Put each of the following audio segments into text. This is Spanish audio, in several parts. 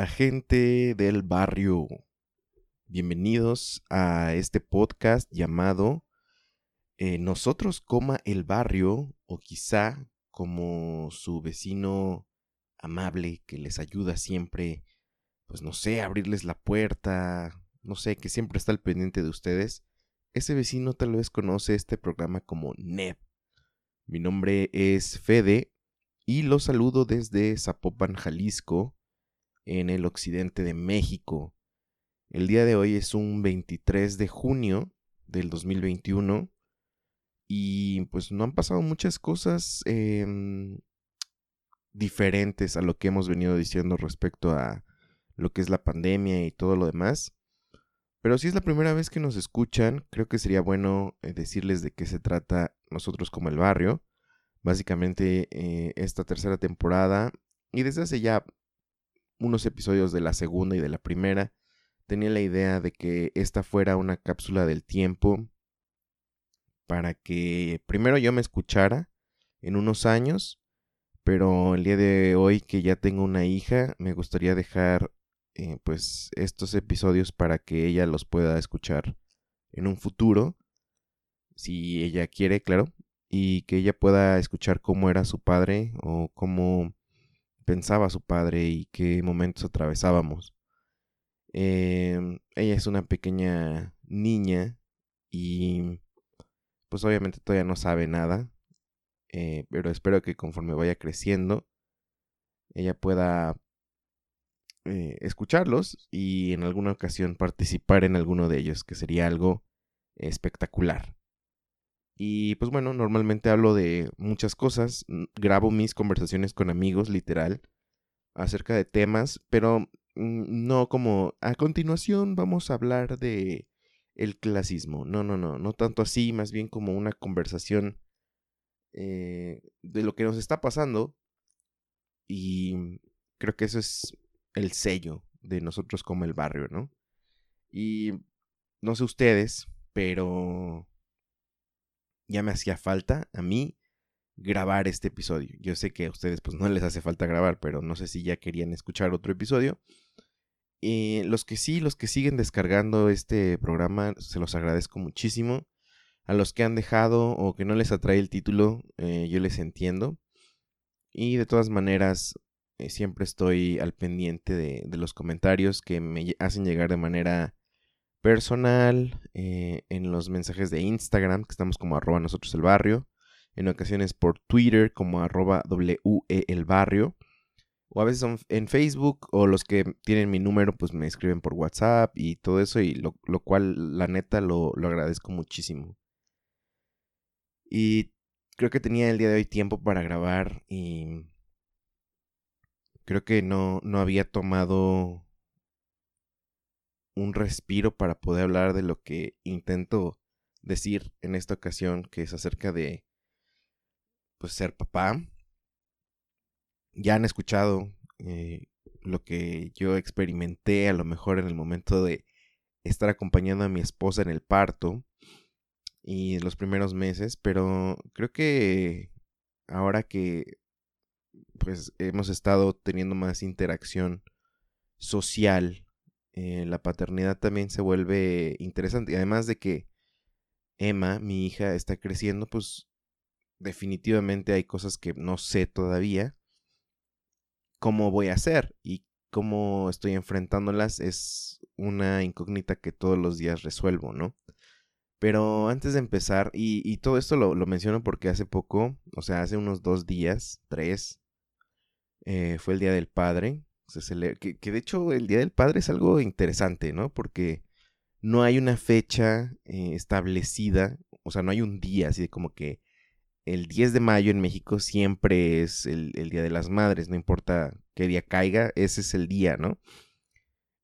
La gente del barrio, bienvenidos a este podcast llamado eh, Nosotros coma el barrio o quizá como su vecino amable que les ayuda siempre, pues no sé, abrirles la puerta, no sé, que siempre está al pendiente de ustedes. Ese vecino tal vez conoce este programa como NEP. Mi nombre es Fede y los saludo desde Zapopan, Jalisco en el occidente de México. El día de hoy es un 23 de junio del 2021 y pues no han pasado muchas cosas em, diferentes a lo que hemos venido diciendo respecto a lo que es la pandemia y todo lo demás. Pero si es la primera vez que nos escuchan, creo que sería bueno eh, decirles de qué se trata nosotros como el barrio. Básicamente eh, esta tercera temporada y desde hace ya unos episodios de la segunda y de la primera, tenía la idea de que esta fuera una cápsula del tiempo para que primero yo me escuchara en unos años, pero el día de hoy que ya tengo una hija, me gustaría dejar eh, pues estos episodios para que ella los pueda escuchar en un futuro, si ella quiere, claro, y que ella pueda escuchar cómo era su padre o cómo pensaba su padre y qué momentos atravesábamos. Em, ella es una pequeña niña y pues obviamente todavía no sabe nada, eh, pero espero que conforme vaya creciendo ella pueda eh, escucharlos y en alguna ocasión participar en alguno de ellos, que sería algo espectacular. Y pues bueno, normalmente hablo de muchas cosas, grabo mis conversaciones con amigos, literal, acerca de temas, pero mm, no como a continuación vamos a hablar de el clasismo. No, no, no, no tanto así, más bien como una conversación eh, de lo que nos está pasando. Y creo que eso es el sello de nosotros como el barrio, ¿no? Y no sé ustedes, pero ya me hacía falta a mí grabar este episodio. Yo sé que a ustedes pues no les hace falta grabar, pero no sé si ya querían escuchar otro episodio. Y los que sí, los que siguen descargando este programa, se los agradezco muchísimo. A los que han dejado o que no les atrae el título, eh, yo les entiendo. Y de todas maneras, eh, siempre estoy al pendiente de, los comentarios que me hacen llegar de manera personal, eh, en los mensajes de Instagram, que estamos como arroba nosotros el barrio, en ocasiones por Twitter como arroba WE el barrio, o a veces en Facebook, o los que tienen mi número, pues me escriben por WhatsApp y todo eso, y lo, lo cual la neta lo, lo agradezco muchísimo. Y creo que tenía el día de hoy tiempo para grabar y creo que no, no había tomado un respiro para poder hablar de lo que intento decir en esta ocasión, que es acerca de pues ser papá. Ya han escuchado eh, lo que yo experimenté a lo mejor en el momento de estar acompañando a mi esposa en el parto y en los primeros meses, pero creo que ahora que pues hemos estado teniendo más interacción social eh, la paternidad también se vuelve interesante. Y además de que Emma, mi hija, está creciendo, pues definitivamente hay cosas que no sé todavía cómo voy a hacer y cómo estoy enfrentándolas es una incógnita que todos los días resuelvo, ¿no? Pero antes de empezar, y, todo esto lo, menciono porque hace poco, o sea, hace unos dos días, tres, eh, fue el Día del Padre. Que, de hecho el Día del Padre es algo interesante, ¿no? Porque no hay una fecha eh, establecida, o sea, no hay un día así de como que el 10 de mayo en México siempre es el, Día de las Madres, no importa qué día caiga, ese es el día, ¿no?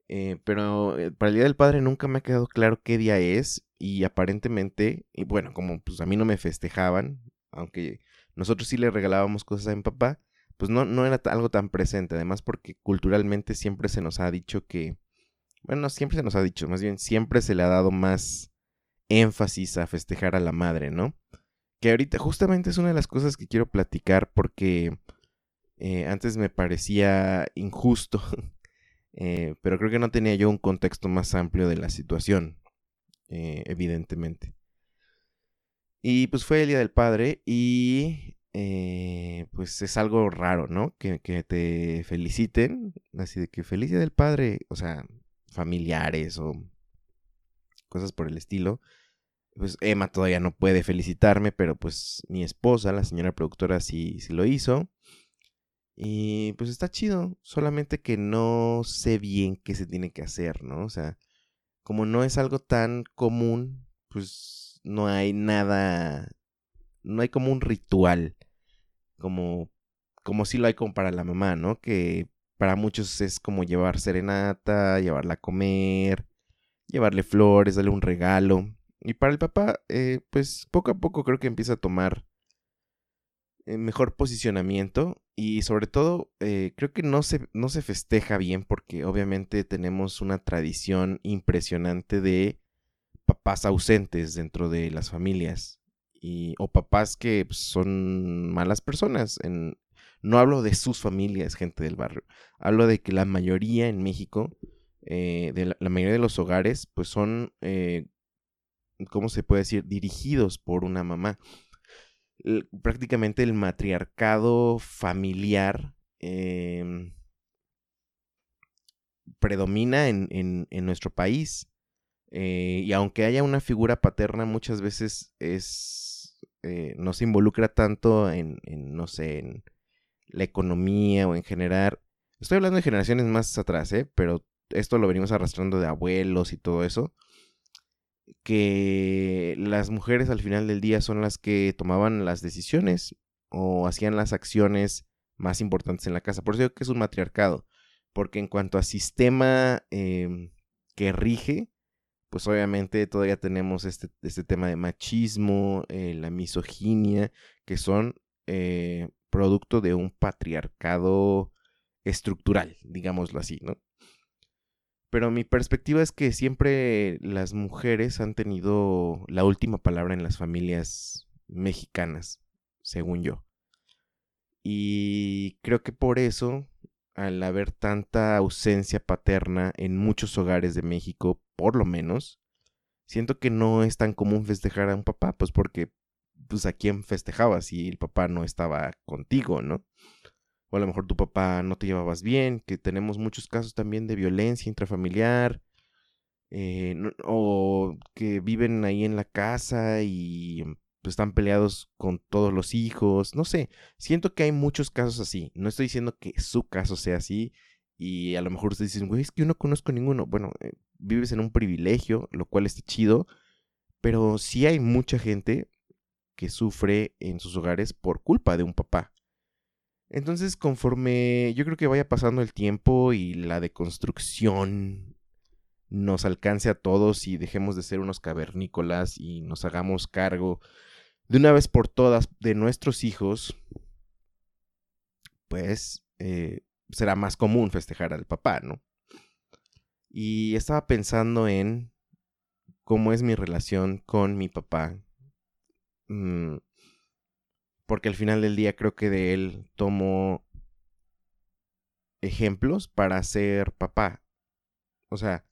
Eh, pero eh, para el Día del Padre nunca me ha quedado claro qué día es y aparentemente, y bueno, como pues a mí no me festejaban, aunque nosotros sí le regalábamos cosas a mi papá, pues no, no era algo tan presente, además porque culturalmente siempre se nos ha dicho que, bueno, siempre se nos ha dicho, más bien siempre se le ha dado más énfasis a festejar a la madre, ¿no? Que ahorita justamente es una de las cosas que quiero platicar porque eh, antes me parecía injusto, eh, pero creo que no tenía yo un contexto más amplio de la situación, eh, evidentemente. Y pues fue el Día del Padre y pues es algo raro, ¿no? Que, que, te feliciten, así de que feliz Día del Padre, o sea, familiares o cosas por el estilo pues Emma todavía no puede felicitarme, pero pues mi esposa, la señora productora, sí, sí lo hizo. Y pues está chido, solamente que no sé bien qué se tiene que hacer, ¿no? O sea, como no es algo tan común, pues no hay nada, no hay como un ritual, como, como si lo hay como para la mamá, ¿no? Que para muchos es como llevar serenata, llevarla a comer, llevarle flores, darle un regalo. Y para el papá, eh, pues poco a poco creo que empieza a tomar eh, mejor posicionamiento y sobre todo eh, creo que no se, no se festeja bien porque obviamente tenemos una tradición impresionante de papás ausentes dentro de las familias y, o papás que pues, son malas personas. En, no hablo de sus familias, gente del barrio, hablo de que la mayoría en México, de la, mayoría de los hogares, pues son ¿cómo se puede decir? Dirigidos por una mamá. prácticamente el matriarcado familiar em, predomina en, nuestro país. Eh, y aunque haya una figura paterna, muchas veces es. Eh, no se involucra tanto en, no sé, en la economía o en generar. Estoy hablando de generaciones más atrás, ¿eh? Pero esto lo venimos arrastrando de abuelos y todo eso que las mujeres al final del día son las que tomaban las decisiones o hacían las acciones más importantes en la casa. Por eso digo que es un matriarcado, porque en cuanto a sistema em, que rige, pues obviamente todavía tenemos este, este tema de machismo, eh, la misoginia, que son eh, producto de un patriarcado estructural, digámoslo así, ¿no? Pero mi perspectiva es que siempre las mujeres han tenido la última palabra en las familias mexicanas, según yo. Y creo que por eso, al haber tanta ausencia paterna en muchos hogares de México, por lo menos, siento que no es tan común festejar a un papá, pues porque, pues a quién festejabas si el papá no estaba contigo, ¿no? o a lo mejor tu papá no te llevabas bien, que tenemos muchos casos también de violencia intrafamiliar, eh, o que viven ahí en la casa y pues, están peleados con todos los hijos, no sé, siento que hay muchos casos así, no estoy diciendo que su caso sea así y a lo mejor ustedes dicen, güey, es que yo no conozco ninguno, bueno, eh, vives en un privilegio, lo cual está chido, pero sí hay mucha gente que sufre en sus hogares por culpa de un papá. Entonces, conforme yo creo que vaya pasando el tiempo y la deconstrucción nos alcance a todos y dejemos de ser unos cavernícolas y nos hagamos cargo de una vez por todas de nuestros hijos, pues eh, será más común festejar al papá, ¿no? Y estaba pensando en cómo es mi relación con mi papá. Mm, porque al final del día creo que de él tomo ejemplos para ser papá. O sea,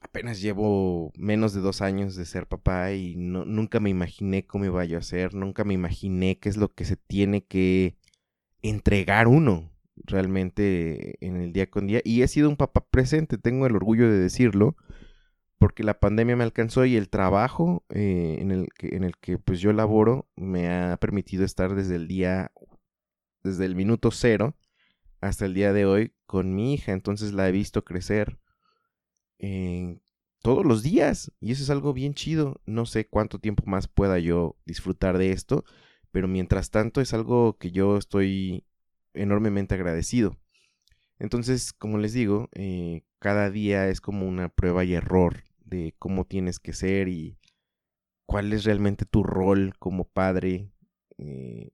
apenas llevo menos de dos años de ser papá y nunca me imaginé cómo iba yo a ser, nunca me imaginé qué es lo que se tiene que entregar uno realmente en el día con día. Y he sido un papá presente, tengo el orgullo de decirlo, porque la pandemia me alcanzó y el trabajo eh, en, el que, en el que pues yo laboro me ha permitido estar desde el día, desde el minuto cero hasta el día de hoy con mi hija. Entonces la he visto crecer todos los días y eso es algo bien chido. No sé cuánto tiempo más pueda yo disfrutar de esto, pero mientras tanto es algo que yo estoy enormemente agradecido. Entonces, como les digo, eh, cada día es como una prueba y error de cómo tienes que ser y cuál es realmente tu rol como padre, eh,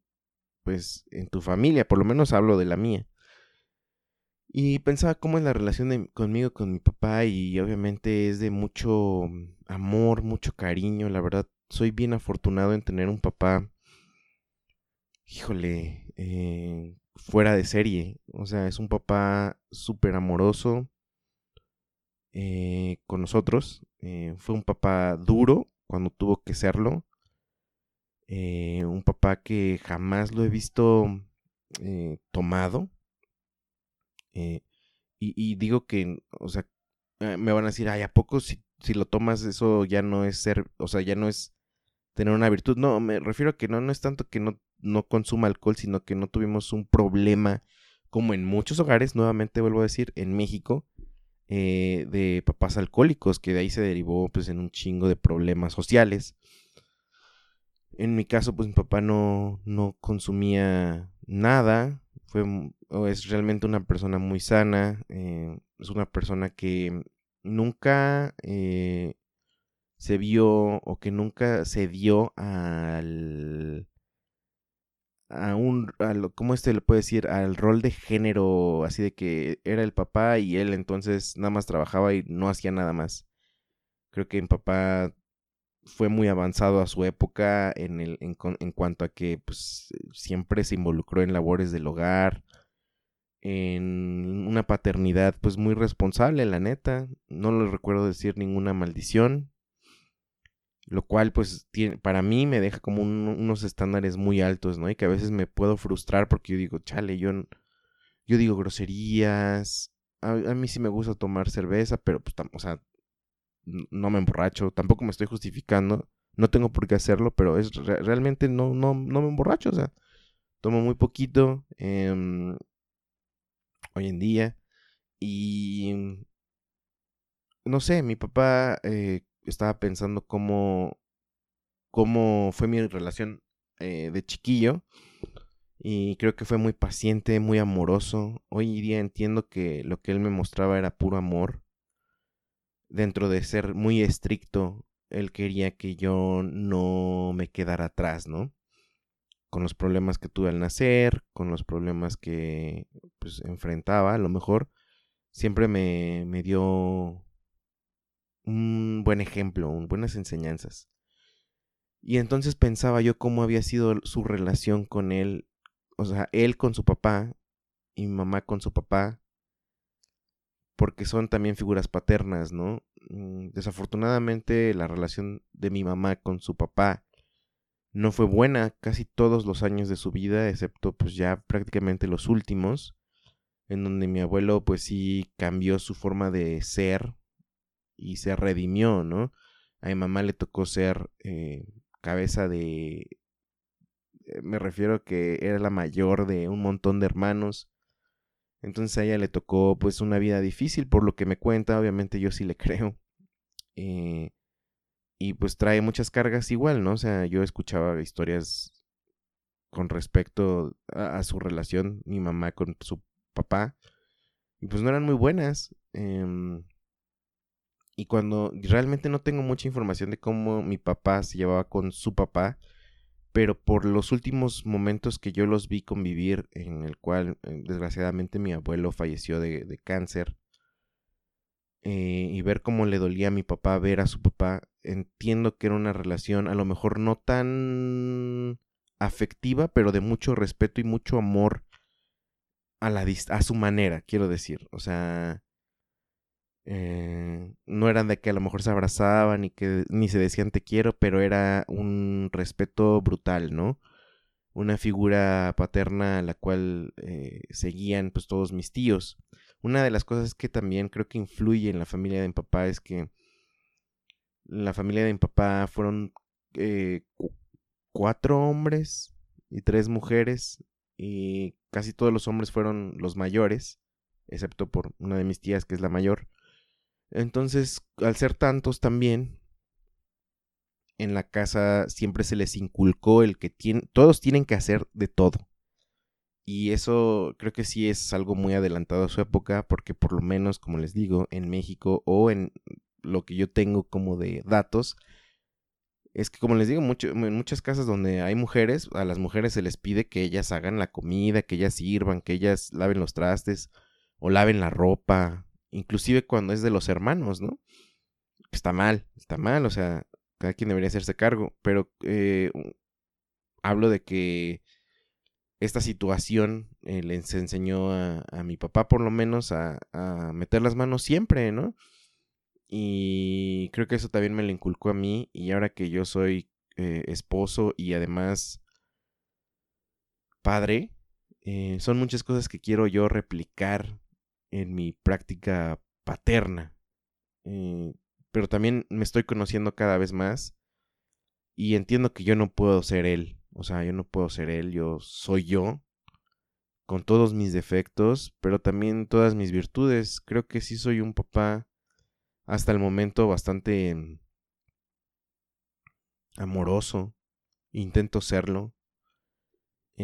pues en tu familia, por lo menos hablo de la mía. Y pensaba cómo es la relación conmigo con mi papá y obviamente es de mucho amor, mucho cariño, la verdad soy bien afortunado en tener un papá, híjole, eh, fuera de serie. O sea, es un papá súper amoroso eh, con nosotros. Eh, fue un papá duro cuando tuvo que serlo. Eh, un papá que jamás lo he visto tomado. Y, digo que, o sea, me van a decir, ay, ¿a poco si, si lo tomas eso ya no es ser, o sea, ya no es tener una virtud? No, me refiero a que no, no es tanto que no no consuma alcohol, sino que no tuvimos un problema como en muchos hogares, nuevamente vuelvo a decir, en México, eh, de papás alcohólicos, que de ahí se derivó pues en un chingo de problemas sociales. En mi caso, pues mi papá no, no consumía nada, fue, es realmente una persona muy sana, eh, es una persona que nunca eh, se vio o que nunca se dio al a un, a lo, ¿cómo este le puede decir? Al rol de género, así de que era el papá y él entonces nada más trabajaba y no hacía nada más. Creo que mi papá fue muy avanzado a su época en, el, en, en cuanto a que pues, siempre se involucró en labores del hogar, en una paternidad pues muy responsable, la neta. No le recuerdo decir ninguna maldición lo cual pues tiene, para mí me deja como unos estándares muy altos, ¿no? Y que a veces me puedo frustrar porque yo digo, chale, yo, yo digo groserías, a, mí sí me gusta tomar cerveza, pero pues, o sea, no me emborracho, tampoco me estoy justificando, no tengo por qué hacerlo, pero es realmente no, no, no me emborracho, o sea, tomo muy poquito em, hoy en día y no sé, mi papá eh, estaba pensando cómo, cómo fue mi relación eh, de chiquillo. Y creo que fue muy paciente, muy amoroso. Hoy día entiendo que lo que él me mostraba era puro amor. Dentro de ser muy estricto, él quería que yo no me quedara atrás, ¿no? Con los problemas que tuve al nacer, con los problemas que pues enfrentaba, a lo mejor siempre me, me dio un buen ejemplo, buenas enseñanzas. Y entonces pensaba yo cómo había sido su relación con él, o sea, él con su papá y mi mamá con su papá, porque son también figuras paternas, ¿no? Mm, desafortunadamente la relación de mi mamá con su papá no fue buena casi todos los años de su vida, excepto pues ya prácticamente los últimos, en donde mi abuelo pues sí cambió su forma de ser, y se redimió, ¿no? A mi mamá le tocó ser eh, cabeza de... Eh, me refiero que era la mayor de un montón de hermanos. Entonces a ella le tocó pues una vida difícil por lo que me cuenta, obviamente yo sí le creo. Eh, y pues trae muchas cargas igual, ¿no? O sea, yo escuchaba historias con respecto a, su relación, mi mamá con su papá, y pues no eran muy buenas. Em, y cuando realmente no tengo mucha información de cómo mi papá se llevaba con su papá, pero por los últimos momentos que yo los vi convivir, en el cual eh, desgraciadamente mi abuelo falleció de, cáncer, eh, y ver cómo le dolía a mi papá ver a su papá, entiendo que era una relación a lo mejor no tan afectiva, pero de mucho respeto y mucho amor a, la, a su manera, quiero decir. O sea, Eh, no eran de que a lo mejor se abrazaban ni que ni se decían te quiero, pero era un respeto brutal, ¿no? Una figura paterna a la cual eh, seguían pues todos mis tíos. Una de las cosas que también creo que influye en la familia de mi papá es que la familia de mi papá fueron eh, cuatro hombres y tres mujeres y casi todos los hombres fueron los mayores, excepto por una de mis tías que es la mayor. Entonces, al ser tantos también, en la casa siempre se les inculcó el que todos tienen que hacer de todo. Y eso creo que sí es algo muy adelantado a su época, porque por lo menos, como les digo, en México o en lo que yo tengo como de datos, es que como les digo, en muchas casas donde hay mujeres, a las mujeres se les pide que ellas hagan la comida, que ellas sirvan, que ellas laven los trastes o laven la ropa, inclusive cuando es de los hermanos, ¿no? Está mal, está mal, o sea, cada quien debería hacerse cargo, pero eh, hablo de que esta situación eh, les enseñó a, mi papá por lo menos a, meter las manos siempre, ¿no? Y creo que eso también me lo inculcó a mí y ahora que yo soy eh, esposo y además padre, son muchas cosas que quiero yo replicar en mi práctica paterna. Eh, pero también me estoy conociendo cada vez más y entiendo que yo no puedo ser él. O sea, yo no puedo ser él, yo soy yo, con todos mis defectos, pero también todas mis virtudes. Creo que sí soy un papá hasta el momento bastante mm, amoroso. Intento serlo.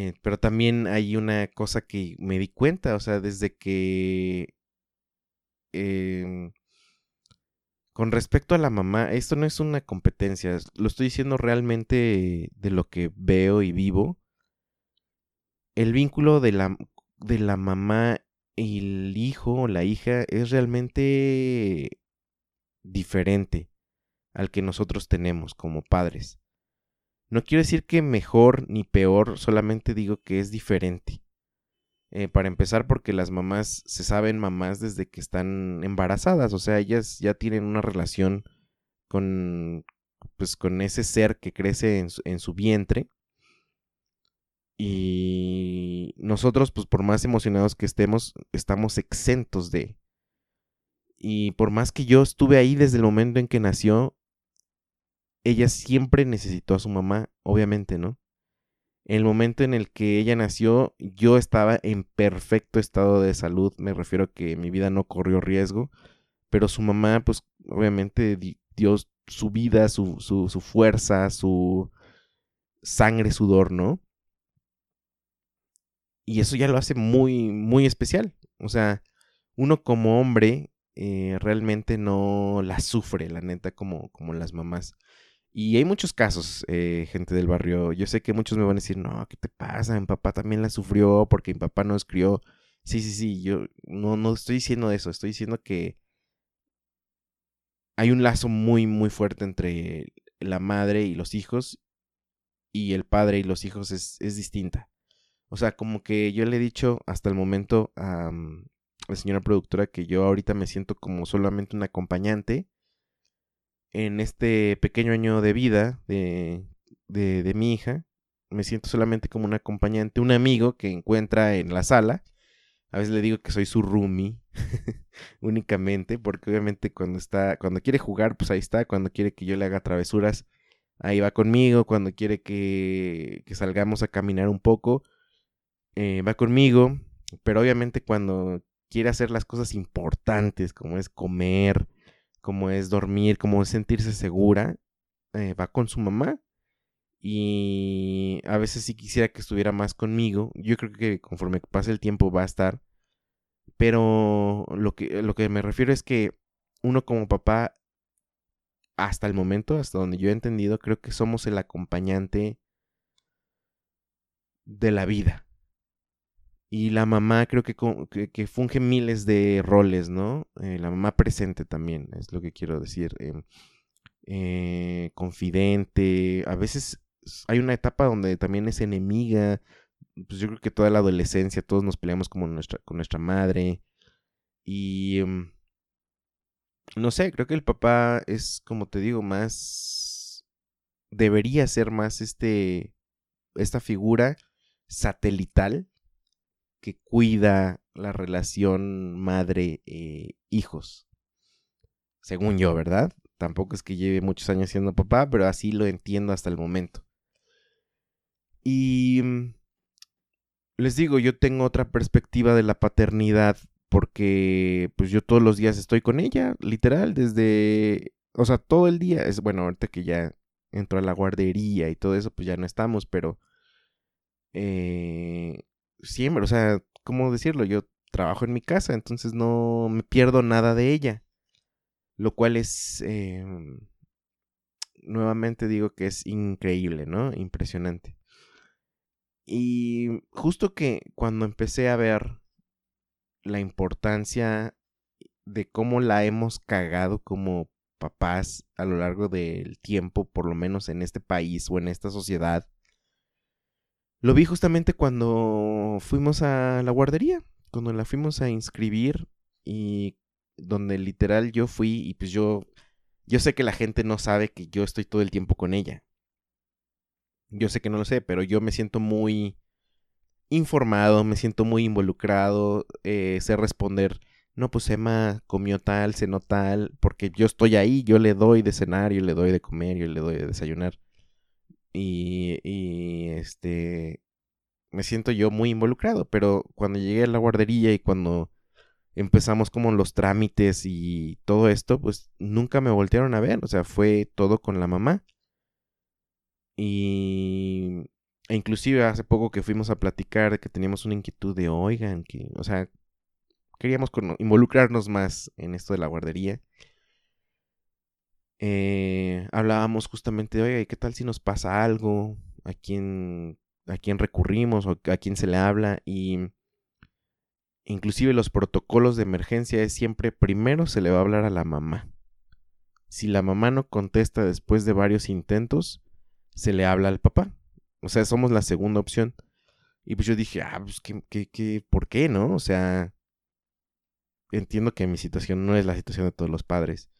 Eh, pero también hay una cosa que me di cuenta, o sea, desde que... Em, con respecto a la mamá, esto no es una competencia, lo estoy diciendo realmente de lo que veo y vivo. El vínculo de la, de la mamá y el hijo o la hija es realmente diferente al que nosotros tenemos como padres. No quiero decir que mejor ni peor, solamente digo que es diferente. Eh, para empezar, porque las mamás se saben mamás desde que están embarazadas, o sea, ellas ya tienen una relación con, pues, con ese ser que crece en su, en su vientre. Y nosotros, pues por más emocionados que estemos, estamos exentos de. Y por más que yo estuve ahí desde el momento en que nació, ella siempre necesitó a su mamá, obviamente, ¿no? En el momento en el que ella nació, yo estaba en perfecto estado de salud, me refiero a que mi vida no corrió riesgo, pero su mamá, pues obviamente dio su vida, su, su, su fuerza, su sangre, sudor, ¿no? Y eso ya lo hace muy, muy especial. O sea, uno como hombre eh, realmente no la sufre, la neta, como, como las mamás. Y hay muchos casos, eh, gente del barrio. Yo sé que muchos me van a decir, no, ¿qué te pasa? Mi papá también la sufrió porque mi papá nos crió. Sí, sí, sí, yo no, no estoy diciendo eso, estoy diciendo que hay un lazo muy, muy fuerte entre la madre y los hijos y el padre y los hijos es, es distinta. O sea, como que yo le he dicho hasta el momento a mm, la señora productora que yo ahorita me siento como solamente un acompañante en este pequeño año de vida de, de, mi hija, me siento solamente como un acompañante, un amigo que encuentra en la sala. A veces le digo que soy su roomie únicamente, porque obviamente cuando está, cuando quiere jugar, pues ahí está. Cuando quiere que yo le haga travesuras, ahí va conmigo. Cuando quiere que, que salgamos a caminar un poco, eh, va conmigo. Pero obviamente cuando quiere hacer las cosas importantes, como es comer, como es dormir, como es sentirse segura, eh, va con su mamá. Y a veces sí quisiera que estuviera más conmigo. Yo creo que conforme pase el tiempo va a estar. Pero lo que, lo que me refiero es que uno como papá, hasta el momento, hasta donde yo he entendido, creo que somos el acompañante de la vida. Y la mamá creo que, que, funge miles de roles, ¿no? Eh, la mamá presente también, es lo que quiero decir. Em, eh, confidente. A veces hay una etapa donde también es enemiga. Pues yo creo que toda la adolescencia todos nos peleamos como nuestra, con nuestra madre. Y em, no sé, creo que el papá es, como te digo, más... Debería ser más este... Esta figura satelital que cuida la relación madre-hijos. Según yo, ¿verdad? Tampoco es que lleve muchos años siendo papá, pero así lo entiendo hasta el momento. Y mm, les digo, yo tengo otra perspectiva de la paternidad porque pues yo todos los días estoy con ella, literal, desde, o sea, todo el día. Es bueno, ahorita que ya entró a la guardería y todo eso, pues ya no estamos, pero eh, siempre, o sea, ¿cómo decirlo? Yo trabajo en mi casa, entonces no me pierdo nada de ella, lo cual es, em, nuevamente digo que es increíble, ¿no? Impresionante. Y justo que cuando empecé a ver la importancia de cómo la hemos cagado como papás a lo largo del tiempo, por lo menos en este país o en esta sociedad, lo vi justamente cuando fuimos a la guardería, cuando la fuimos a inscribir y donde literal yo fui y pues yo, yo sé que la gente no sabe que yo estoy todo el tiempo con ella. Yo sé que no lo sé, pero yo me siento muy informado, me siento muy involucrado, eh, sé responder, no, pues Emma comió tal, cenó tal, porque yo estoy ahí, yo le doy de cenar, yo le doy de comer, yo le doy de desayunar. Y, y este, me siento yo muy involucrado, pero cuando llegué a la guardería y cuando empezamos como los trámites y todo esto, pues nunca me voltearon a ver, o sea, fue todo con la mamá. Y e inclusive hace poco que fuimos a platicar que teníamos una inquietud de, oigan, que, o sea, queríamos involucrarnos más en esto de la guardería. Eh, hablábamos justamente de, oiga, ¿qué tal si nos pasa algo? ¿A quién, a quién recurrimos o a quién se le habla? Y inclusive los protocolos de emergencia es siempre primero se le va a hablar a la mamá. Si la mamá no contesta después de varios intentos, se le habla al papá. O sea, somos la segunda opción. Y pues yo dije, ah, pues, ¿qué, qué, qué, por qué, no? O sea, entiendo que mi situación no es la situación de todos los padres.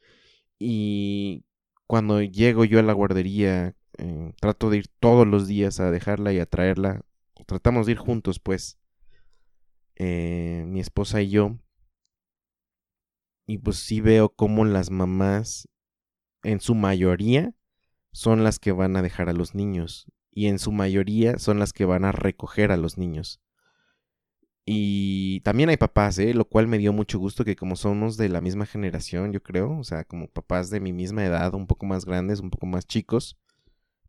Y cuando llego yo a la guardería, eh, trato de ir todos los días a dejarla y a traerla. Tratamos de ir juntos, pues, eh, mi esposa y yo. Y pues sí veo cómo las mamás, en su mayoría, son las que van a dejar a los niños y en su mayoría son las que van a recoger a los niños. Y también hay papás, ¿eh? lo cual me dio mucho gusto que como somos de la misma generación, yo creo, o sea, como papás de mi misma edad, un poco más grandes, un poco más chicos,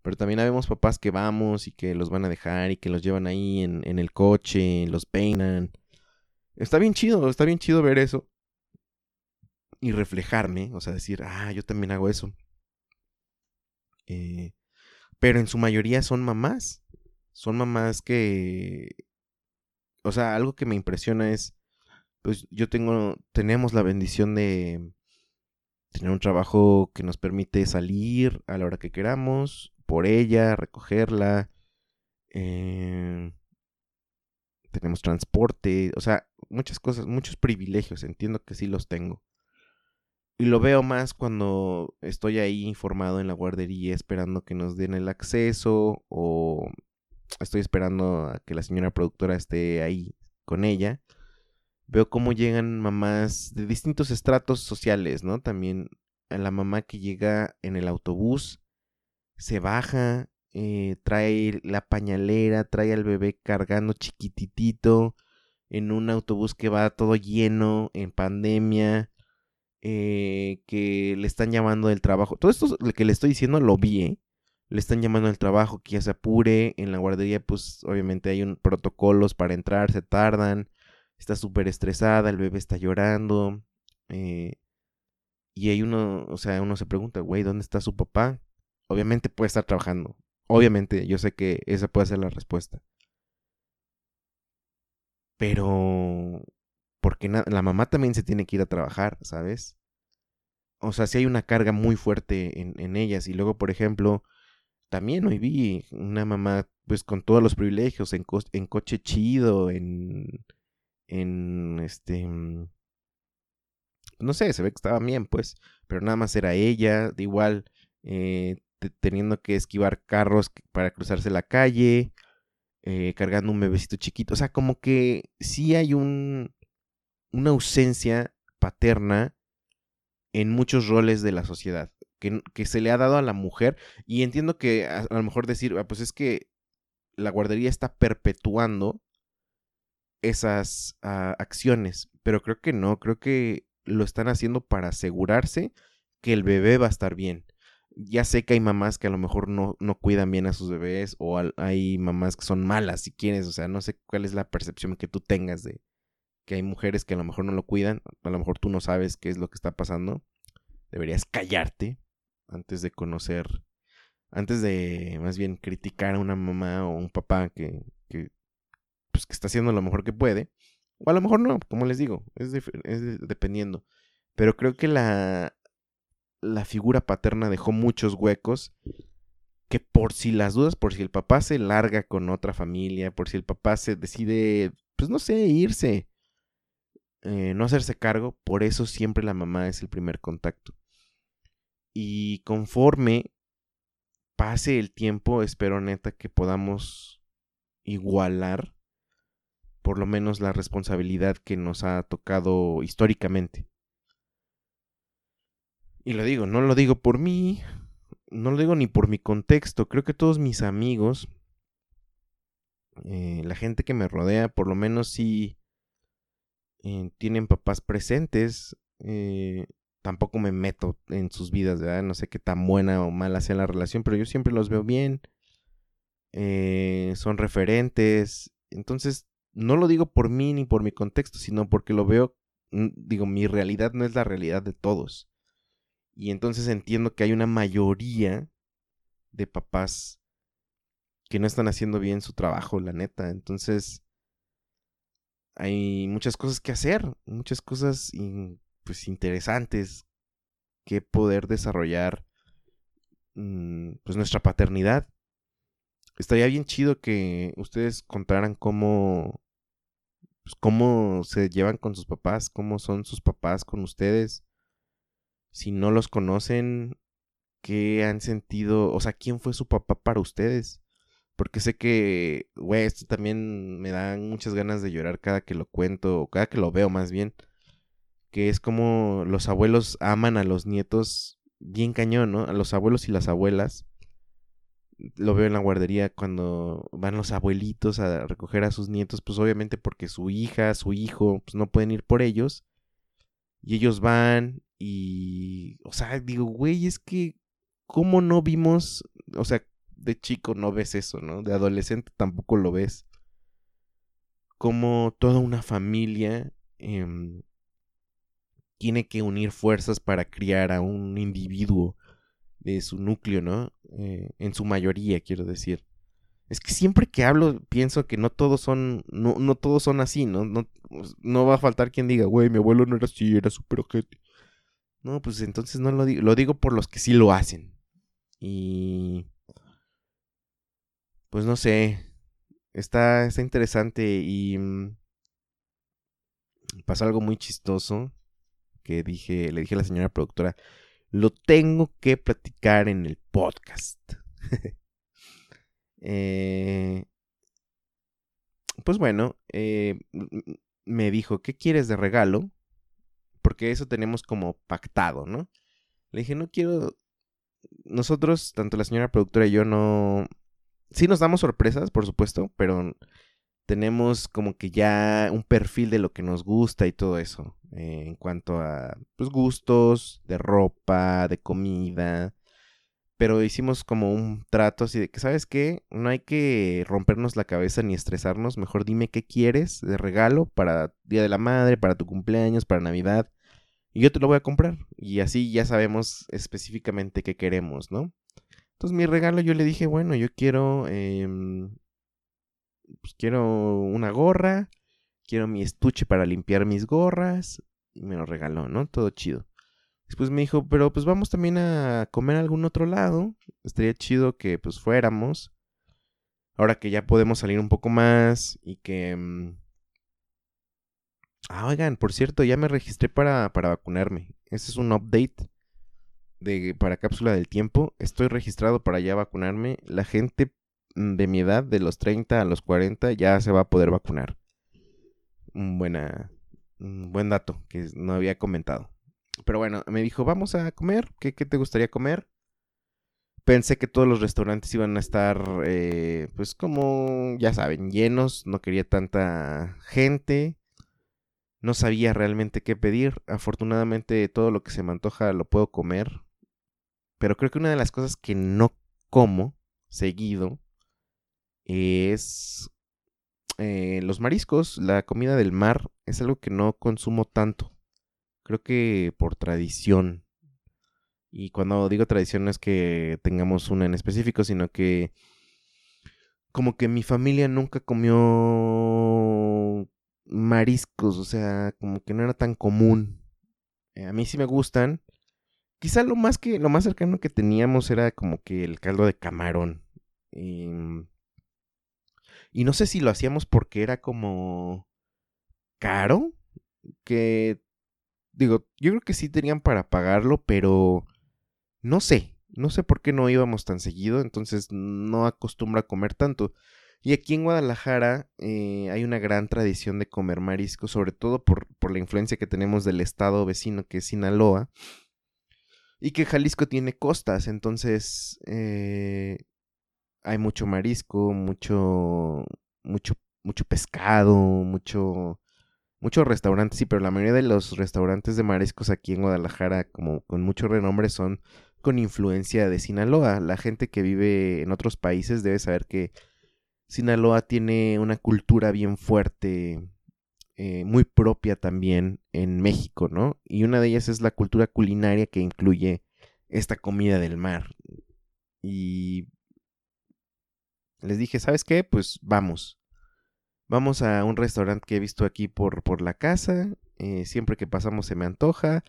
pero también habemos papás que vamos y que los van a dejar y que los llevan ahí en, en el coche, los peinan. Está bien chido, está bien chido ver eso. Y reflejarme, o sea, decir, ah, yo también hago eso. Eh, pero en su mayoría son mamás. Son mamás que... O sea, algo que me impresiona es, pues yo tengo, tenemos la bendición de tener un trabajo que nos permite salir a la hora que queramos, por ella, recogerla. Eh, tenemos transporte, o sea, muchas cosas, muchos privilegios, entiendo que sí los tengo. Y lo veo más cuando estoy ahí informado en la guardería esperando que nos den el acceso o estoy esperando a que la señora productora esté ahí con ella. Veo cómo llegan mamás de distintos estratos sociales, ¿no? También a la mamá que llega en el autobús, se baja, eh, trae la pañalera, trae al bebé cargando chiquititito en un autobús que va todo lleno en pandemia eh, que le están llamando del trabajo. Todo esto que le estoy diciendo lo vi, ¿eh? Le están llamando del trabajo, que ya se apure. En la guardería, pues obviamente hay un protocolos para entrar, se tardan. Está súper estresada, el bebé está llorando. Eh, y hay uno, o sea, uno se pregunta, güey, ¿dónde está su papá? Obviamente puede estar trabajando. Obviamente, yo sé que esa puede ser la respuesta. Pero porque la mamá también se tiene que ir a trabajar, ¿sabes? O sea, si hay una carga muy fuerte en, en ellas. Y luego, por ejemplo, también hoy vi una mamá, pues con todos los privilegios, en, en coche chido, en, en este, no sé, se ve que estaban bien, pues, pero nada más era ella, de igual, eh, teniendo que esquivar carros para cruzarse la calle, eh, cargando un bebecito chiquito, o sea, como que sí hay un, una ausencia paterna en muchos roles de la sociedad. Que, se le ha dado a la mujer. Y entiendo que a, lo mejor decir, ah, pues es que la guardería está perpetuando esas uh, acciones, pero creo que no, creo que lo están haciendo para asegurarse que el bebé va a estar bien. Ya sé que hay mamás que a lo mejor no, no cuidan bien a sus bebés o hay mamás que son malas si quieres, o sea, no sé cuál es la percepción que tú tengas de que hay mujeres que a lo mejor no lo cuidan, a lo mejor tú no sabes qué es lo que está pasando. Deberías callarte antes de conocer, antes de más bien criticar a una mamá o un papá que, que pues, que está haciendo lo mejor que puede. O a lo mejor no, como les digo, es, dependiendo. Pero creo que la, la figura paterna dejó muchos huecos que por si las dudas, por si el papá se larga con otra familia, por si el papá se decide, pues no sé, irse, eh, no hacerse cargo, por eso siempre la mamá es el primer contacto. Y conforme pase el tiempo, espero neta que podamos igualar por lo menos la responsabilidad que nos ha tocado históricamente. Y lo digo, no lo digo por mí, no lo digo ni por mi contexto, creo que todos mis amigos, eh, la gente que me rodea, por lo menos sí eh, tienen papás presentes, eh, tampoco me meto en sus vidas, ¿verdad? No sé qué tan buena o mala sea la relación, pero yo siempre los veo bien, son referentes, entonces no lo digo por mí ni por mi contexto, sino porque lo veo, digo, mi realidad no es la realidad de todos. Y entonces entiendo que hay una mayoría de papás que no están haciendo bien su trabajo, la neta. Entonces, hay muchas cosas que hacer, muchas cosas pues interesantes que poder desarrollar mm, pues nuestra paternidad. Estaría bien chido que ustedes contaran cómo pues, cómo se llevan con sus papás, cómo son sus papás con ustedes. Si no los conocen, ¿qué han sentido? O sea, ¿quién fue su papá para ustedes? Porque sé que, güey, esto también me da muchas ganas de llorar cada que lo cuento, o cada que lo veo más bien. Que es como los abuelos aman a los nietos bien cañón, ¿no? A los abuelos y las abuelas lo veo en la guardería cuando van los abuelitos a recoger a sus nietos, pues obviamente porque su hija, su hijo, pues no pueden ir por ellos. Y ellos van y, o sea, digo, güey, es que, ¿cómo no vimos? O sea, de chico no ves eso, ¿no? De adolescente tampoco lo ves. Como toda una familia em, tiene que unir fuerzas para criar a un individuo de su núcleo, ¿no? Eh, en su mayoría, quiero decir. Es que siempre que hablo pienso que no todos son, no, no todos son así, ¿no? ¿no? Pues, no va a faltar quien diga, güey, mi abuelo no era así, era súper ojete. No, pues entonces no lo digo, lo digo por los que sí lo hacen. Y... Pues no sé, está, está interesante y... Mm, pasó algo muy chistoso dije, le dije a la señora productora, lo tengo que platicar en el podcast. Eh, pues bueno, eh, me dijo, ¿qué quieres de regalo? Porque eso tenemos como pactado, ¿no? Le dije, no quiero... Nosotros, tanto la señora productora y yo, no... Sí nos damos sorpresas, por supuesto, pero tenemos como que ya un perfil de lo que nos gusta y todo eso. Eh, en cuanto a pues, gustos, de ropa, de comida. Pero hicimos como un trato así de que, ¿sabes qué? No hay que rompernos la cabeza ni estresarnos. Mejor dime qué quieres de regalo para Día de la Madre, para tu cumpleaños, para Navidad. Y yo te lo voy a comprar. Y así ya sabemos específicamente qué queremos, ¿no? Entonces mi regalo yo le dije, bueno, yo quiero em, pues quiero una gorra, quiero mi estuche para limpiar mis gorras. Y me lo regaló, ¿no? Todo chido. Después me dijo, pero pues vamos también a comer a algún otro lado. Estaría chido que pues fuéramos. Ahora que ya podemos salir un poco más y que... Mm, Ah, oigan, por cierto, ya me registré para, para vacunarme. Ese es un update de, para cápsula del tiempo. Estoy registrado para ya vacunarme. La gente de mi edad, de los 30 a los 40, ya se va a poder vacunar. Un, buena, buen dato que no había comentado. Pero bueno, me dijo, vamos a comer. ¿Qué, qué te gustaría comer? Pensé que todos los restaurantes iban a estar, eh, pues como, ya saben, llenos. No quería tanta gente no sabía realmente qué pedir. Afortunadamente todo lo que se me antoja lo puedo comer. Pero creo que una de las cosas que no como seguido es eh, los mariscos, la comida del mar. Es algo que no consumo tanto. Creo que por tradición. Y cuando digo tradición no es que tengamos una en específico, sino que como que mi familia nunca comió mariscos, o sea, como que no era tan común. Eh, a mí sí me gustan. Quizá lo más que lo más cercano que teníamos era como que el caldo de camarón. Em, y no sé si lo hacíamos porque era como caro, que digo, yo creo que sí tenían para pagarlo, pero no sé, no sé por qué no íbamos tan seguido, entonces no acostumbro a comer tanto. Y aquí en Guadalajara eh, hay una gran tradición de comer marisco, sobre todo por, por, la influencia que tenemos del estado vecino que es Sinaloa. Y que Jalisco tiene costas, entonces eh, hay mucho marisco, mucho, mucho, mucho pescado, mucho, muchos restaurantes, sí, pero la mayoría de los restaurantes de mariscos aquí en Guadalajara, como con mucho renombre, son con influencia de Sinaloa. La gente que vive en otros países debe saber que Sinaloa tiene una cultura bien fuerte, eh, muy propia también en México, ¿no? Y una de ellas es la cultura culinaria que incluye esta comida del mar. Y les dije, ¿sabes qué? Pues vamos. Vamos a un restaurante que he visto aquí por, por la casa. Eh, siempre que pasamos se me antoja.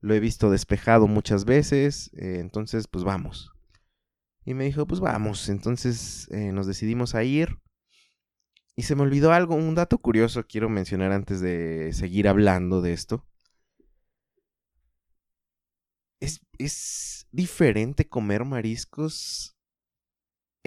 Lo he visto despejado muchas veces. Eh, entonces, pues vamos. Y me dijo, pues vamos. Entonces eh, nos decidimos a ir. Y se me olvidó algo, un dato curioso quiero mencionar antes de seguir hablando de esto. Es, es diferente comer mariscos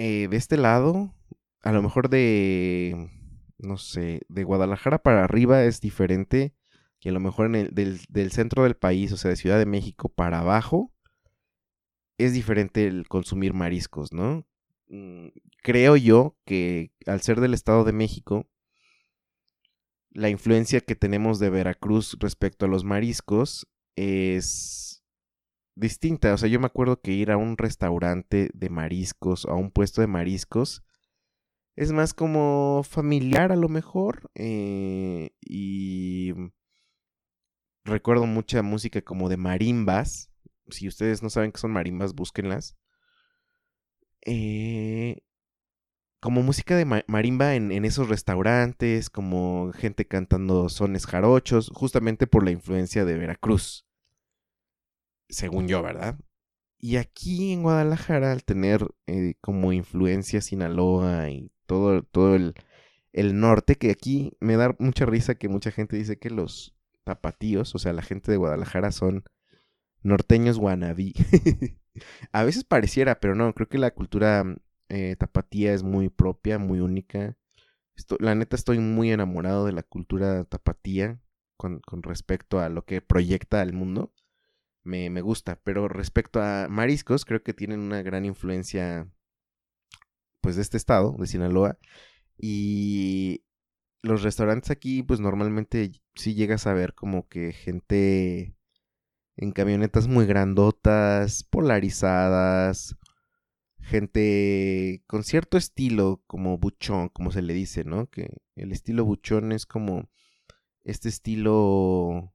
eh, de este lado. A lo mejor de, no sé, de Guadalajara para arriba es diferente que a lo mejor en el, del, del centro del país, o sea, de Ciudad de México para abajo es diferente el consumir mariscos, ¿no? Mm, creo yo que al ser del Estado de México, la influencia que tenemos de Veracruz respecto a los mariscos es distinta. O sea, yo me acuerdo que ir a un restaurante de mariscos, a un puesto de mariscos, es más como familiar a lo mejor. Eh, y recuerdo mucha música como de marimbas si ustedes no saben qué son marimbas, búsquenlas. Eh, como música de marimba en, esos restaurantes, como gente cantando sones jarochos, justamente por la influencia de Veracruz. Según yo, ¿verdad? Y aquí en Guadalajara, al tener eh, como influencia Sinaloa y todo, todo el, el norte, que aquí me da mucha risa que mucha gente dice que los tapatíos, o sea, la gente de Guadalajara son norteños wannabe. a veces pareciera, pero no, creo que la cultura eh, tapatía es muy propia, muy única. la neta estoy muy enamorado de la cultura tapatía con, respecto a lo que proyecta al mundo. Me, me, gusta, pero respecto a mariscos, creo que tienen una gran influencia, pues, de este estado, de Sinaloa. Y los restaurantes aquí, pues, normalmente sí llegas a ver como que gente en camionetas muy grandotas, polarizadas, gente con cierto estilo como buchón, como se le dice, ¿no? Que el estilo buchón es como este estilo,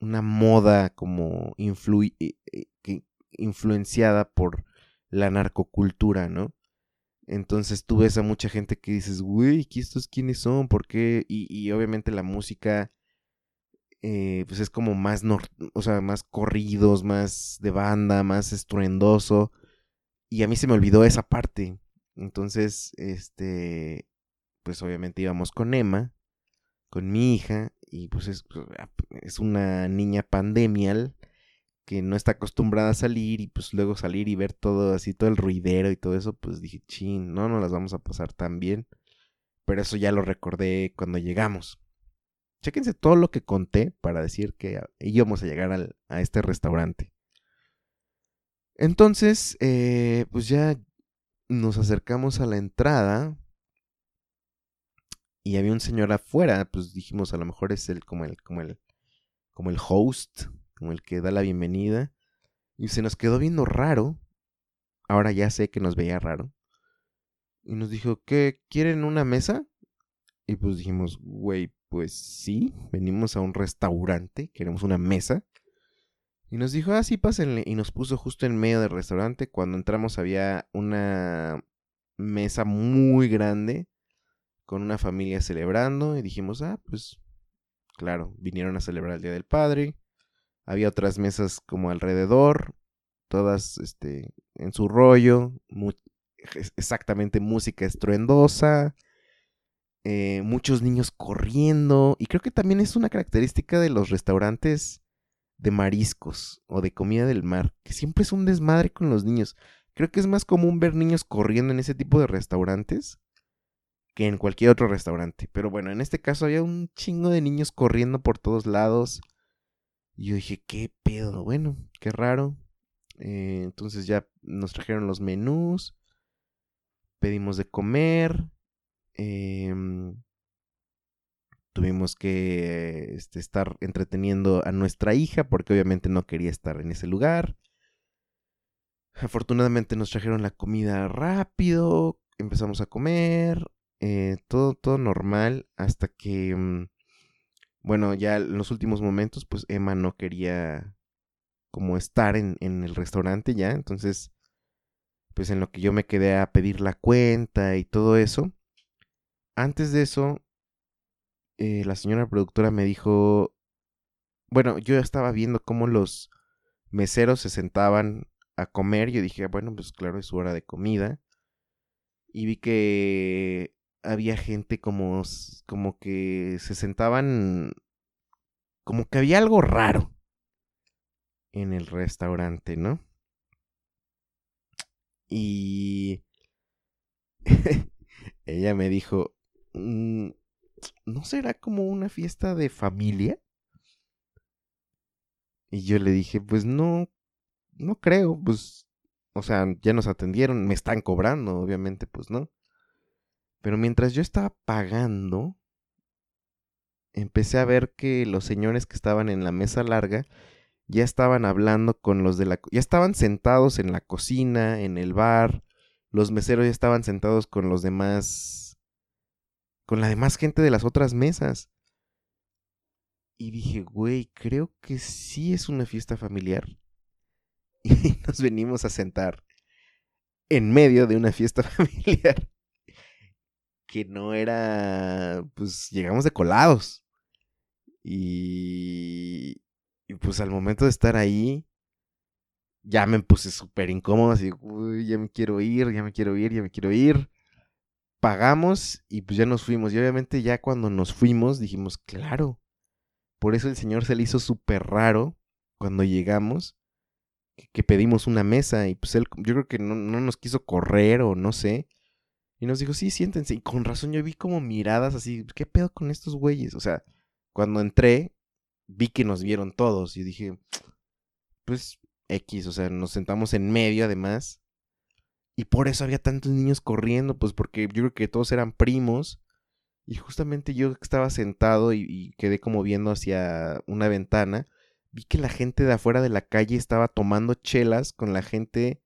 una moda como eh, eh, influenciada por la narcocultura, ¿no? Entonces tú ves a mucha gente que dices, güey, ¿estos quiénes son? ¿Por qué? Y, y obviamente la música eh, pues es como más, o sea, más corridos, más de banda, más estruendoso. Y a mí se me olvidó esa parte. Entonces, este, pues obviamente íbamos con Emma, con mi hija, y pues es, es una niña pandemial que no está acostumbrada a salir y pues luego salir y ver todo así, todo el ruidero y todo eso, pues dije, chin, no, no las vamos a pasar tan bien. Pero eso ya lo recordé cuando llegamos. Chéquense todo lo que conté para decir que íbamos a llegar a este restaurante. Entonces, eh, pues ya nos acercamos a la entrada y había un señor afuera, pues dijimos a lo mejor es el como el como el como el host, como el que da la bienvenida y se nos quedó viendo raro. Ahora ya sé que nos veía raro. Y nos dijo, "¿Qué quieren una mesa?" Y pues dijimos, "Güey, pues sí, venimos a un restaurante, queremos una mesa." Y nos dijo, ah, sí, pásenle. Y nos puso justo en medio del restaurante. Cuando entramos había una mesa muy grande con una familia celebrando. Y dijimos, ah, pues claro, vinieron a celebrar el Día del Padre. Había otras mesas como alrededor, todas este, en su rollo. exactamente música estruendosa. Eh, muchos niños corriendo. Y creo que también es una característica de los restaurantes de mariscos o de comida del mar, que siempre es un desmadre con los niños. Creo que es más común ver niños corriendo en ese tipo de restaurantes que en cualquier otro restaurante. Pero bueno, en este caso había un chingo de niños corriendo por todos lados. Y yo dije, ¿qué pedo? Bueno, qué raro. Eh, entonces ya nos trajeron los menús. Pedimos de comer. Eh, tuvimos que este, estar entreteniendo a nuestra hija porque obviamente no quería estar en ese lugar. Afortunadamente nos trajeron la comida rápido, empezamos a comer, eh, todo, todo normal hasta que, mm, bueno, ya en los últimos momentos pues Emma no quería como estar en, en el restaurante ya, entonces pues en lo que yo me quedé a pedir la cuenta y todo eso. Antes de eso, eh, la señora productora me dijo, bueno, yo estaba viendo cómo los meseros se sentaban a comer. Yo dije, bueno, pues claro, es su hora de comida. Y vi que había gente como, como que se sentaban, como que había algo raro en el restaurante, ¿no? Y ella me dijo, mm, ¿no será como una fiesta de familia? Y yo le dije, pues no, no creo, pues, o sea, ya nos atendieron, me están cobrando, obviamente, pues no. Pero mientras yo estaba pagando, empecé a ver que los señores que estaban en la mesa larga ya estaban hablando con los de la... ya estaban sentados en la cocina, en el bar, los meseros ya estaban sentados con los demás con la demás gente de las otras mesas. Y dije, güey, creo que sí es una fiesta familiar. Y nos venimos a sentar en medio de una fiesta familiar. Que no era, pues llegamos de colados. Y, y pues al momento de estar ahí, ya me puse súper incómodo, así, uy, ya me quiero ir, ya me quiero ir, ya me quiero ir pagamos y pues ya nos fuimos. Y obviamente ya cuando nos fuimos dijimos, claro, por eso el Señor se le hizo súper raro cuando llegamos, que, pedimos una mesa y pues él, yo creo que no, no, nos quiso correr o no sé. Y nos dijo, sí, siéntense. Y con razón yo vi como miradas así, ¿qué pedo con estos güeyes? O sea, cuando entré, vi que nos vieron todos y dije, pues X, o sea, nos sentamos en medio además y por eso había tantos niños corriendo, pues porque yo creo que todos eran primos. Y justamente yo estaba sentado y, quedé como viendo hacia una ventana. Vi que la gente de afuera de la calle estaba tomando chelas con la gente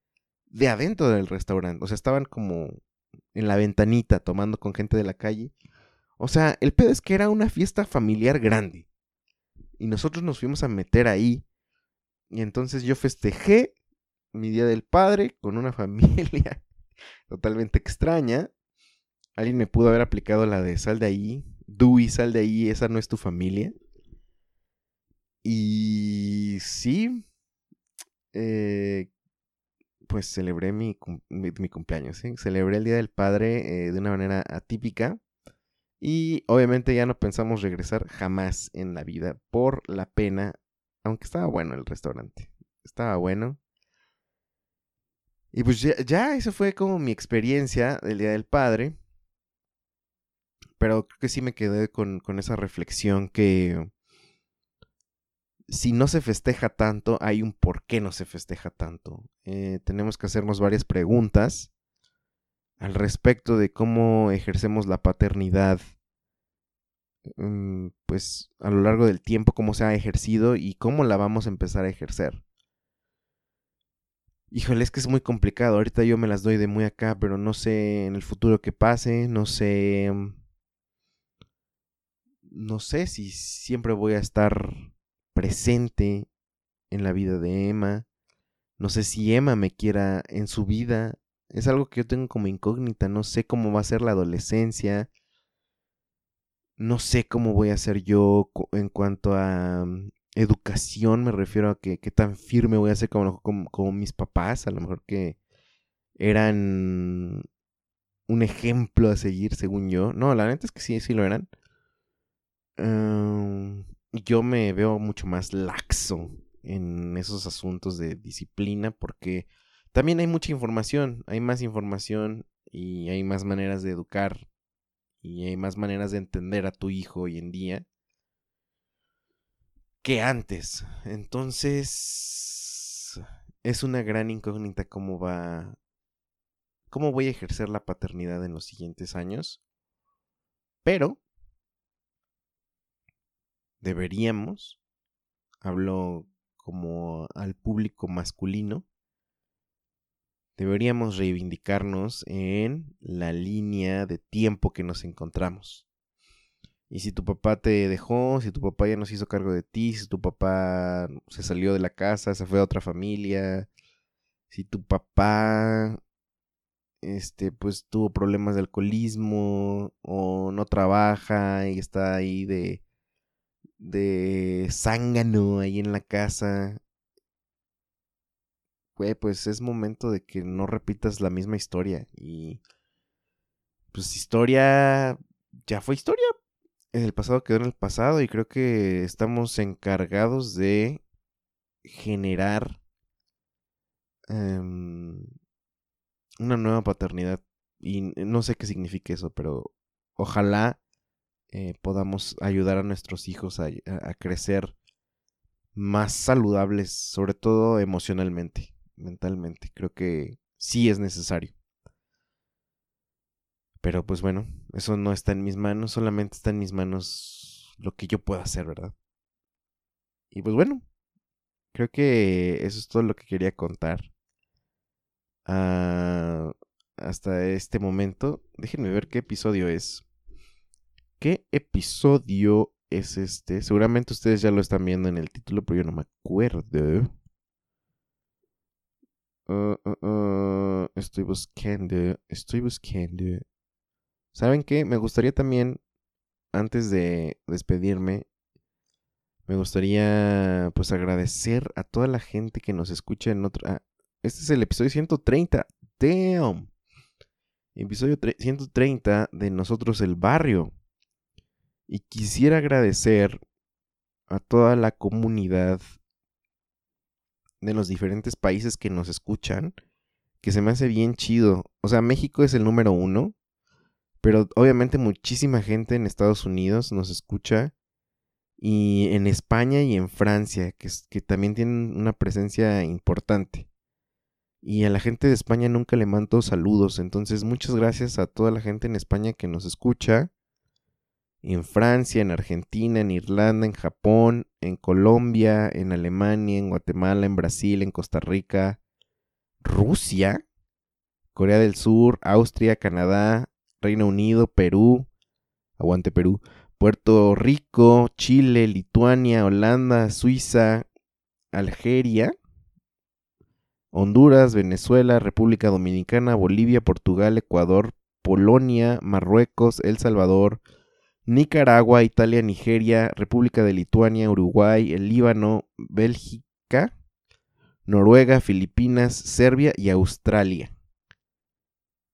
de adentro del restaurante. O sea, estaban como en la ventanita tomando con gente de la calle. O sea, el pedo es que era una fiesta familiar grande. Y nosotros nos fuimos a meter ahí. Y entonces yo festejé mi Día del Padre con una familia totalmente extraña. Alguien me pudo haber aplicado la de sal de ahí. Dewey, sal de ahí, esa no es tu familia. Y sí, eh, pues celebré mi, mi, cumpleaños, ¿sí? Celebré el Día del Padre eh, de una manera atípica. Y obviamente ya no pensamos regresar jamás en la vida por la pena, aunque estaba bueno el restaurante. Estaba bueno. Y pues ya, eso fue como mi experiencia del Día del Padre. Pero creo que sí me quedé con, con esa reflexión que si no se festeja tanto, hay un por qué no se festeja tanto. Eh, tenemos que hacernos varias preguntas al respecto de cómo ejercemos la paternidad, mm, pues a lo largo del tiempo, cómo se ha ejercido y cómo la vamos a empezar a ejercer. Híjole, es que es muy complicado. Ahorita yo me las doy de muy acá, pero no sé en el futuro qué pase, no sé... No sé si siempre voy a estar presente en la vida de Emma. No sé si Emma me quiera en su vida. Es algo que yo tengo como incógnita. No sé cómo va a ser la adolescencia. No sé cómo voy a ser yo en cuanto a mm, educación. Me refiero a que tan firme voy a ser como, como, mis papás. A lo mejor que eran un ejemplo a seguir, según yo. No, la neta es que sí, sí lo eran yo me veo mucho más laxo en esos asuntos de disciplina porque también hay mucha información, hay más información y hay más maneras de educar y hay más maneras de entender a tu hijo hoy en día que antes. Entonces es una gran incógnita cómo va cómo voy a ejercer la paternidad en los siguientes años. Pero deberíamos, hablo como al público masculino, deberíamos reivindicarnos en la línea de tiempo que nos encontramos. Y si tu papá te dejó, si tu papá ya no se hizo cargo de ti, si tu papá se salió de la casa, se fue a otra familia, si tu papá este pues tuvo problemas de alcoholismo o no trabaja y está ahí de de zángano ahí en la casa. Güey, pues es momento de que no repitas la misma historia. Y. Pues historia. Ya fue historia. En el pasado quedó en el pasado. Y creo que estamos encargados de generar. Em, una nueva paternidad. Y no sé qué significa eso, pero ojalá eh, podamos ayudar a nuestros hijos a, crecer más saludables, sobre todo emocionalmente, mentalmente. Creo que sí es necesario. Pero pues bueno, eso no está en mis manos, solamente está en mis manos lo que yo pueda hacer, ¿verdad? Y pues bueno, creo que eso es todo lo que quería contar. Ah, hasta este momento, déjenme ver qué episodio es. ¿Qué episodio es este? Seguramente ustedes ya lo están viendo en el título, pero yo no me acuerdo. Uh, uh, uh, estoy buscando, estoy buscando. ¿Saben qué? Me gustaría también, antes de despedirme, me gustaría pues agradecer a toda la gente que nos escucha en otro... Ah, este es el episodio 130. Damn. Episodio 130 de Nosotros el Barrio. Y quisiera agradecer a toda la comunidad de los diferentes países que nos escuchan, que se me hace bien chido. O sea, México es el número uno, pero obviamente muchísima gente en Estados Unidos nos escucha. Y en España y en Francia, que, que también tienen una presencia importante. Y a la gente de España nunca le mando saludos. Entonces, muchas gracias a toda la gente en España que nos escucha en Francia, en Argentina, en Irlanda, en Japón, en Colombia, en Alemania, en Guatemala, en Brasil, en Costa Rica, Rusia, Corea del Sur, Austria, Canadá, Reino Unido, Perú, aguante Perú, Puerto Rico, Chile, Lituania, Holanda, Suiza, Algeria, Honduras, Venezuela, República Dominicana, Bolivia, Portugal, Ecuador, Polonia, Marruecos, El Salvador, Nicaragua, Italia, Nigeria, República de Lituania, Uruguay, el Líbano, Bélgica, Noruega, Filipinas, Serbia y Australia.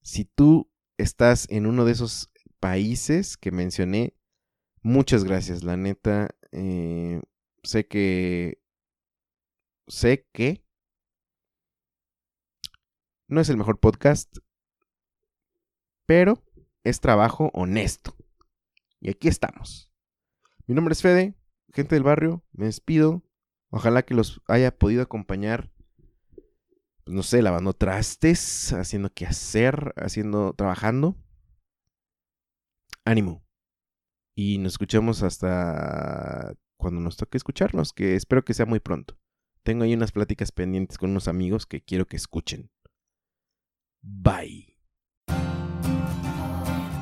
Si tú estás en uno de esos países que mencioné, muchas gracias. La neta, eh, sé que... Sé que... No es el mejor podcast, pero es trabajo honesto. Y aquí estamos. Mi nombre es Fede, gente del barrio, me despido. Ojalá que los haya podido acompañar, pues, no sé, lavando trastes, haciendo qué hacer, haciendo, trabajando. Ánimo. Y nos escuchemos hasta cuando nos toque escucharnos, que espero que sea muy pronto. Tengo ahí unas pláticas pendientes con unos amigos que quiero que escuchen. Bye.